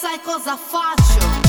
sai coisa fácil.